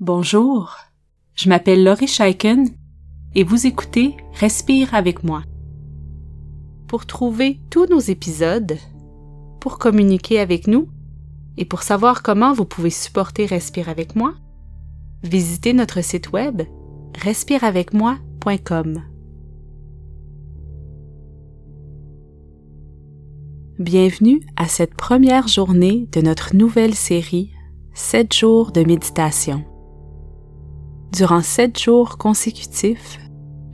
Bonjour, je m'appelle Laurie Scheiken et vous écoutez Respire avec moi. Pour trouver tous nos épisodes, pour communiquer avec nous et pour savoir comment vous pouvez supporter Respire avec moi, visitez notre site web respireavecmoi.com. Bienvenue à cette première journée de notre nouvelle série 7 jours de méditation. Durant sept jours consécutifs,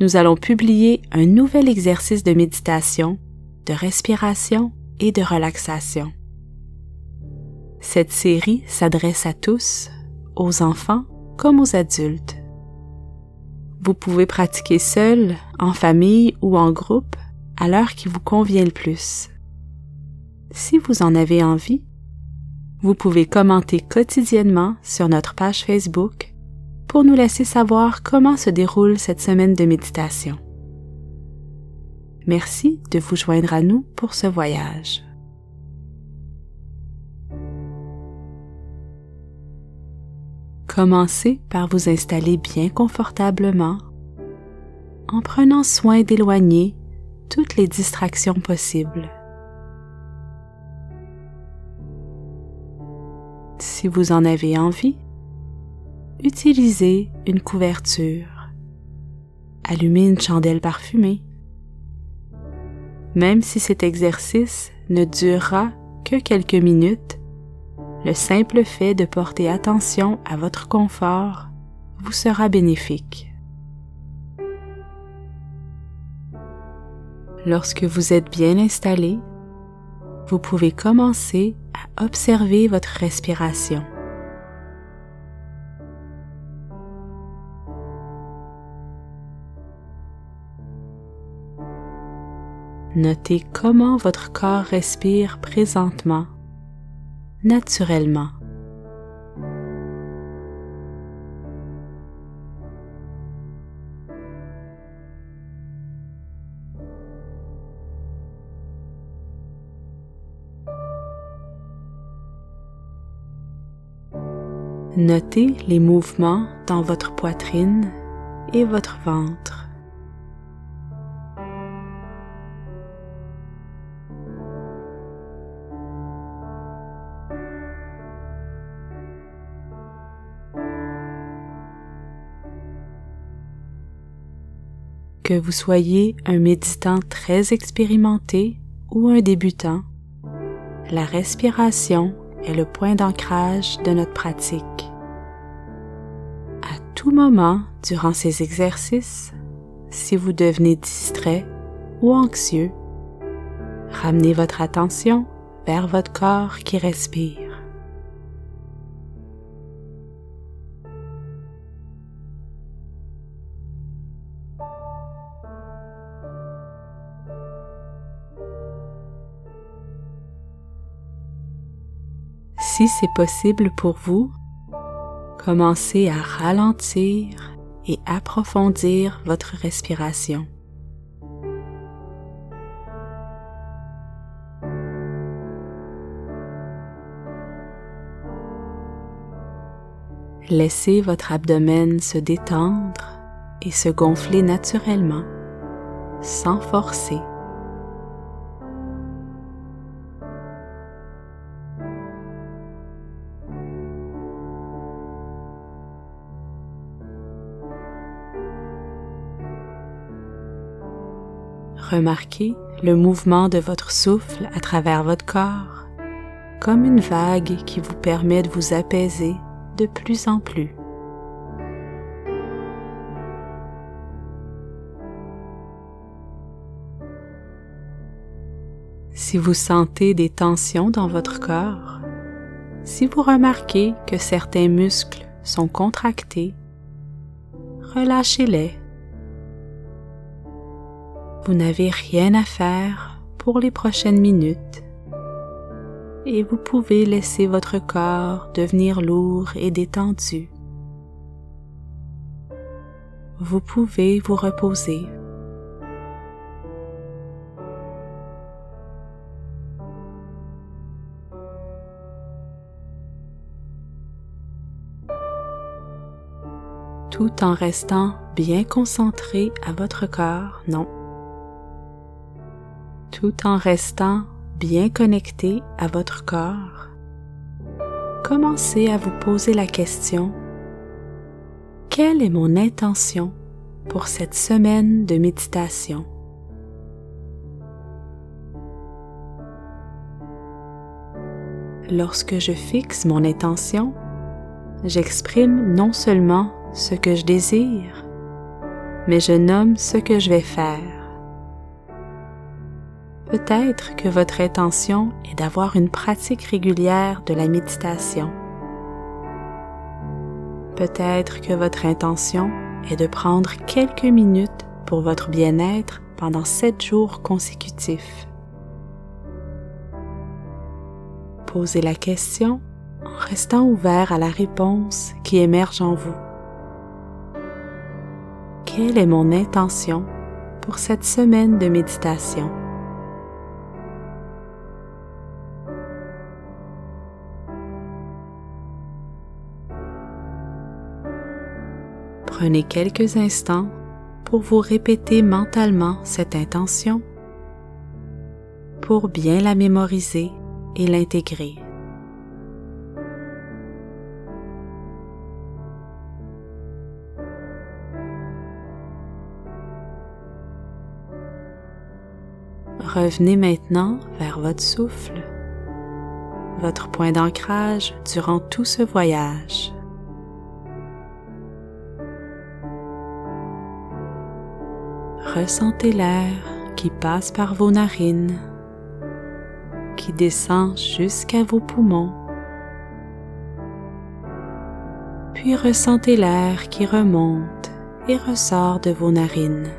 nous allons publier un nouvel exercice de méditation, de respiration et de relaxation. Cette série s'adresse à tous, aux enfants comme aux adultes. Vous pouvez pratiquer seul, en famille ou en groupe, à l'heure qui vous convient le plus. Si vous en avez envie, vous pouvez commenter quotidiennement sur notre page Facebook pour nous laisser savoir comment se déroule cette semaine de méditation. Merci de vous joindre à nous pour ce voyage. Commencez par vous installer bien confortablement en prenant soin d'éloigner toutes les distractions possibles. Si vous en avez envie, utilisez une couverture. Allumez une chandelle parfumée. Même si cet exercice ne durera que quelques minutes, le simple fait de porter attention à votre confort vous sera bénéfique. Lorsque vous êtes bien installé, vous pouvez commencer à observer votre respiration. Notez comment votre corps respire présentement, naturellement. Notez les mouvements dans votre poitrine et votre ventre. Que vous soyez un méditant très expérimenté ou un débutant, la respiration est le point d'ancrage de notre pratique. À tout moment durant ces exercices, si vous devenez distrait ou anxieux, ramenez votre attention vers votre corps qui respire. Si c'est possible pour vous, commencez à ralentir et approfondir votre respiration. Laissez votre abdomen se détendre et se gonfler naturellement, sans forcer. Remarquez le mouvement de votre souffle à travers votre corps, comme une vague qui vous permet de vous apaiser de plus en plus. Si vous sentez des tensions dans votre corps, si vous remarquez que certains muscles sont contractés, relâchez-les vous n'avez rien à faire pour les prochaines minutes et vous pouvez laisser votre corps devenir lourd et détendu. Vous pouvez vous reposer. tout en restant bien concentré à votre corps, non. Tout en restant bien connecté à votre corps, commencez à vous poser la question, quelle est mon intention pour cette semaine de méditation? Lorsque je fixe mon intention, j'exprime non seulement ce que je désire, mais je nomme ce que je vais faire. Peut-être que votre intention est d'avoir une pratique régulière de la méditation. Peut-être que votre intention est de prendre quelques minutes pour votre bien-être pendant sept jours consécutifs. Posez la question en restant ouvert à la réponse qui émerge en vous. Quelle est mon intention pour cette semaine de méditation? Prenez quelques instants pour vous répéter mentalement cette intention pour bien la mémoriser et l'intégrer. Revenez maintenant vers votre souffle, votre point d'ancrage durant tout ce voyage. Ressentez l'air qui passe par vos narines, qui descend jusqu'à vos poumons. Puis ressentez l'air qui remonte et ressort de vos narines.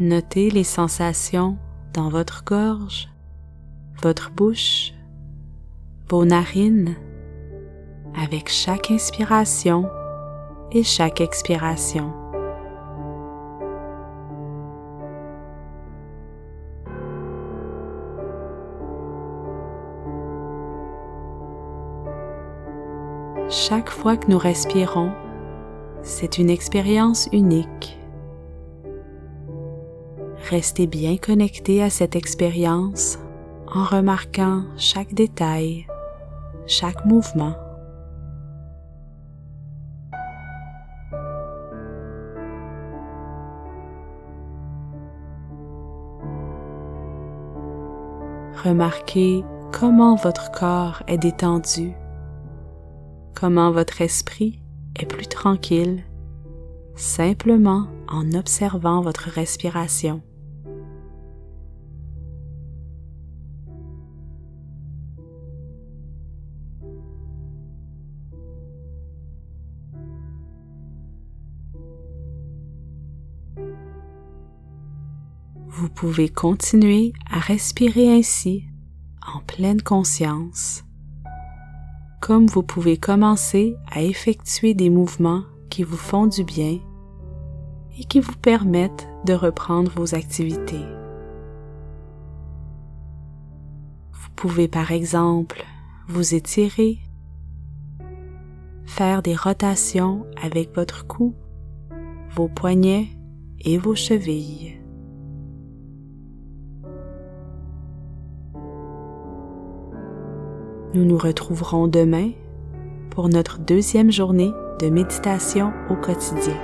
Notez les sensations dans votre gorge, votre bouche, vos narines avec chaque inspiration et chaque expiration. Chaque fois que nous respirons, c'est une expérience unique. Restez bien connecté à cette expérience en remarquant chaque détail, chaque mouvement. Remarquez comment votre corps est détendu, comment votre esprit est plus tranquille, simplement en observant votre respiration. Pouvez continuer à respirer ainsi en pleine conscience, comme vous pouvez commencer à effectuer des mouvements qui vous font du bien et qui vous permettent de reprendre vos activités. Vous pouvez par exemple vous étirer, faire des rotations avec votre cou, vos poignets et vos chevilles. Nous nous retrouverons demain pour notre deuxième journée de méditation au quotidien.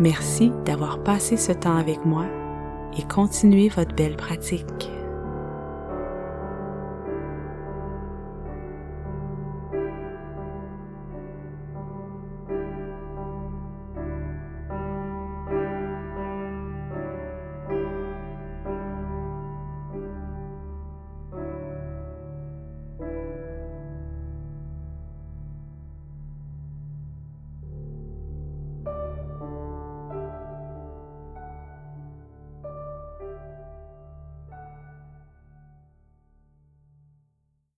Merci d'avoir passé ce temps avec moi et continuez votre belle pratique.